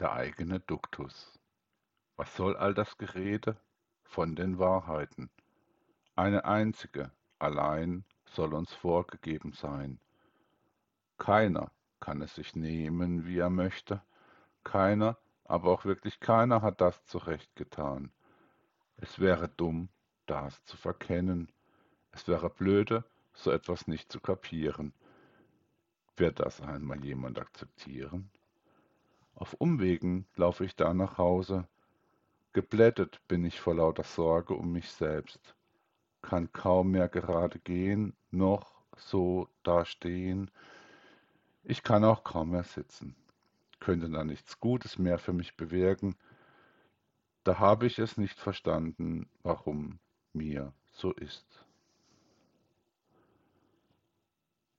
der eigene Duktus. Was soll all das Gerede von den Wahrheiten? Eine einzige, allein, soll uns vorgegeben sein. Keiner kann es sich nehmen, wie er möchte, keiner, aber auch wirklich keiner hat das zurechtgetan. Es wäre dumm, das zu verkennen, es wäre blöde, so etwas nicht zu kapieren. Wird das einmal jemand akzeptieren? Auf Umwegen laufe ich da nach Hause. Geblättet bin ich vor lauter Sorge um mich selbst, kann kaum mehr gerade gehen, noch so dastehen. Ich kann auch kaum mehr sitzen, könnte da nichts Gutes mehr für mich bewirken. Da habe ich es nicht verstanden, warum mir so ist.